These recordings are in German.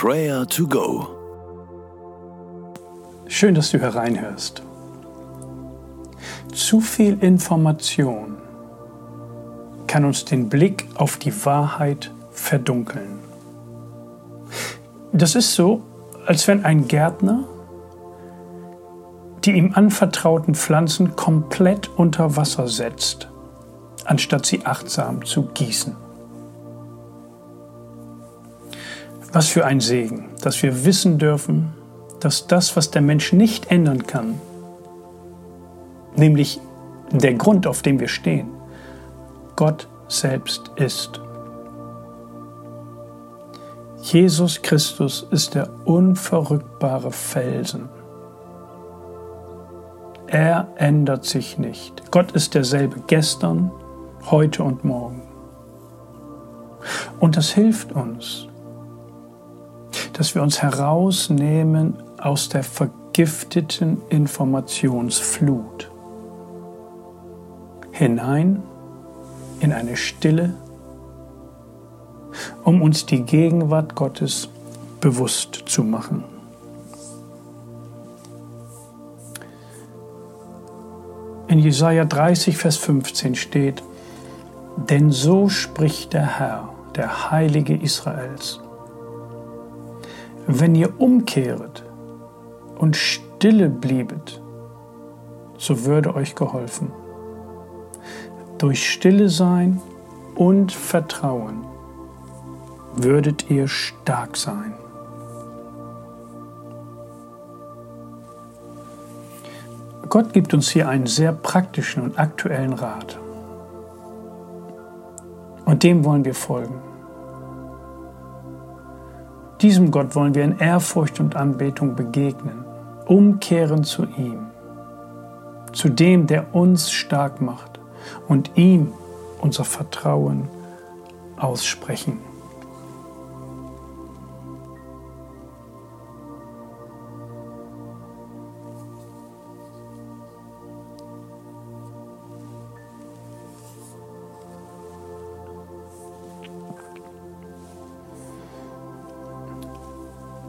Prayer to Go. Schön, dass du hereinhörst. Zu viel Information kann uns den Blick auf die Wahrheit verdunkeln. Das ist so, als wenn ein Gärtner die ihm anvertrauten Pflanzen komplett unter Wasser setzt, anstatt sie achtsam zu gießen. Was für ein Segen, dass wir wissen dürfen, dass das, was der Mensch nicht ändern kann, nämlich der Grund, auf dem wir stehen, Gott selbst ist. Jesus Christus ist der unverrückbare Felsen. Er ändert sich nicht. Gott ist derselbe gestern, heute und morgen. Und das hilft uns, dass wir uns herausnehmen aus der vergifteten Informationsflut hinein in eine Stille, um uns die Gegenwart Gottes bewusst zu machen. In Jesaja 30, Vers 15 steht: Denn so spricht der Herr, der Heilige Israels wenn ihr umkehret und stille bliebet, so würde euch geholfen. Durch Stille sein und Vertrauen würdet ihr stark sein. Gott gibt uns hier einen sehr praktischen und aktuellen Rat. Und dem wollen wir folgen. Diesem Gott wollen wir in Ehrfurcht und Anbetung begegnen, umkehren zu ihm, zu dem, der uns stark macht und ihm unser Vertrauen aussprechen.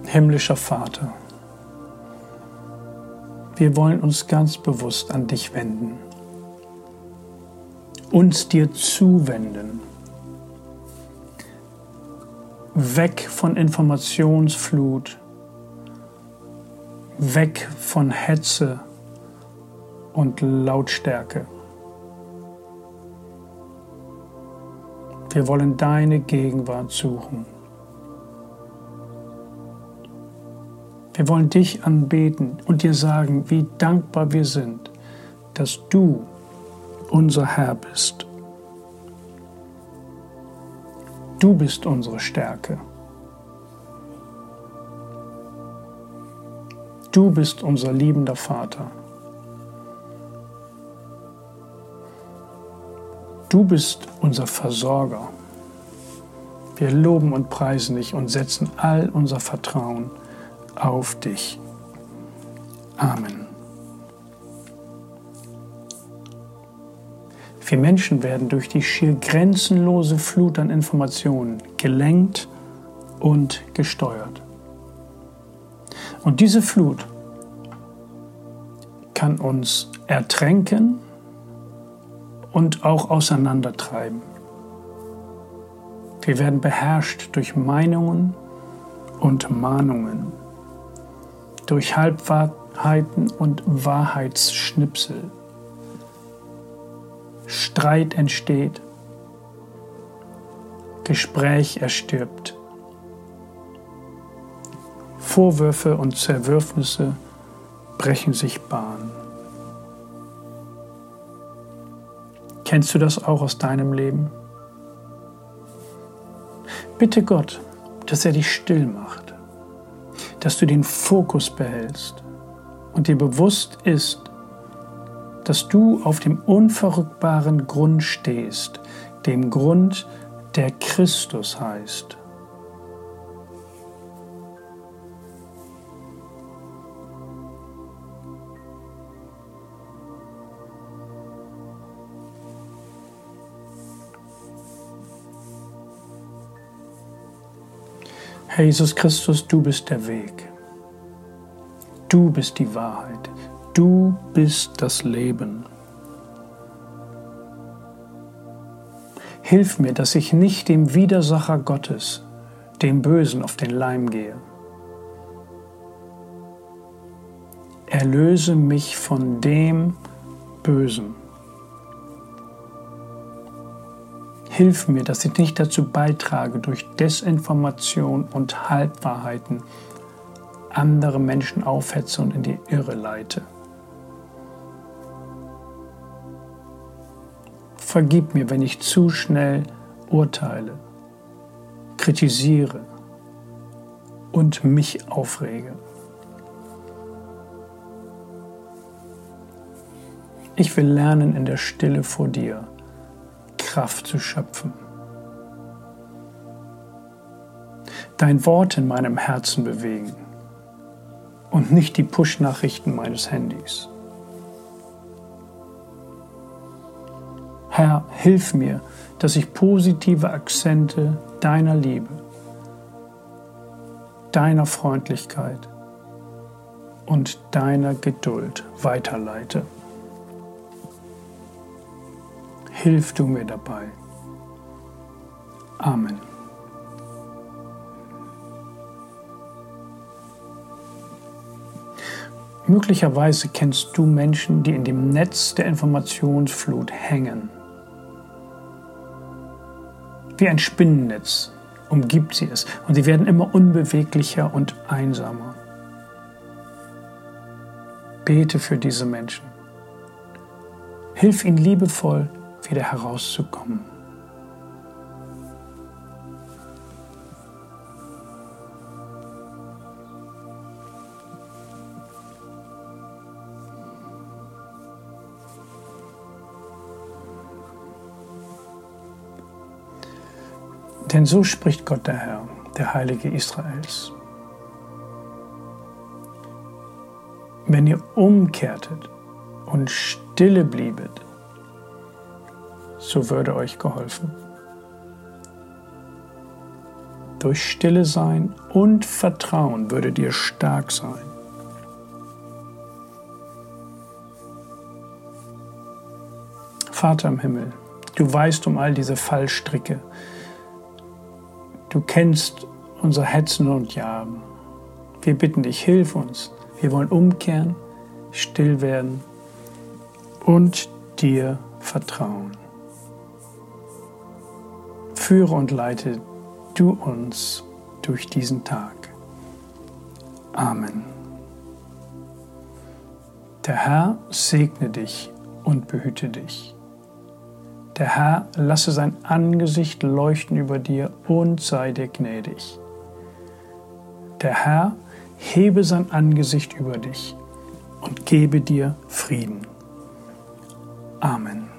Himmlischer Vater, wir wollen uns ganz bewusst an dich wenden, uns dir zuwenden, weg von Informationsflut, weg von Hetze und Lautstärke. Wir wollen deine Gegenwart suchen. Wir wollen dich anbeten und dir sagen, wie dankbar wir sind, dass du unser Herr bist. Du bist unsere Stärke. Du bist unser liebender Vater. Du bist unser Versorger. Wir loben und preisen dich und setzen all unser Vertrauen auf dich. Amen. Wir Menschen werden durch die schier grenzenlose Flut an Informationen gelenkt und gesteuert. Und diese Flut kann uns ertränken und auch auseinandertreiben. Wir werden beherrscht durch Meinungen und Mahnungen durch Halbwahrheiten und Wahrheitsschnipsel. Streit entsteht, Gespräch erstirbt, Vorwürfe und Zerwürfnisse brechen sich Bahn. Kennst du das auch aus deinem Leben? Bitte Gott, dass er dich still macht dass du den Fokus behältst und dir bewusst ist, dass du auf dem unverrückbaren Grund stehst, dem Grund, der Christus heißt. Herr Jesus Christus, du bist der Weg. Du bist die Wahrheit. Du bist das Leben. Hilf mir, dass ich nicht dem Widersacher Gottes, dem Bösen, auf den Leim gehe. Erlöse mich von dem Bösen. Hilf mir, dass ich nicht dazu beitrage, durch Desinformation und Halbwahrheiten andere Menschen aufhetze und in die Irre leite. Vergib mir, wenn ich zu schnell urteile, kritisiere und mich aufrege. Ich will lernen, in der Stille vor dir Kraft zu schöpfen. Dein Wort in meinem Herzen bewegen und nicht die Push-Nachrichten meines Handys. Herr, hilf mir, dass ich positive Akzente deiner Liebe, deiner Freundlichkeit und deiner Geduld weiterleite. Hilf du mir dabei. Amen. Möglicherweise kennst du Menschen, die in dem Netz der Informationsflut hängen. Wie ein Spinnennetz umgibt sie es und sie werden immer unbeweglicher und einsamer. Bete für diese Menschen. Hilf ihnen liebevoll wieder herauszukommen. Denn so spricht Gott der Herr, der Heilige Israels. Wenn ihr umkehrtet und stille bliebet, so würde euch geholfen. Durch Stille sein und Vertrauen würdet ihr stark sein. Vater im Himmel, du weißt um all diese Fallstricke. Du kennst unser Hetzen und Jagen. Wir bitten dich, hilf uns. Wir wollen umkehren, still werden und dir vertrauen. Führe und leite du uns durch diesen Tag. Amen. Der Herr segne dich und behüte dich. Der Herr lasse sein Angesicht leuchten über dir und sei dir gnädig. Der Herr hebe sein Angesicht über dich und gebe dir Frieden. Amen.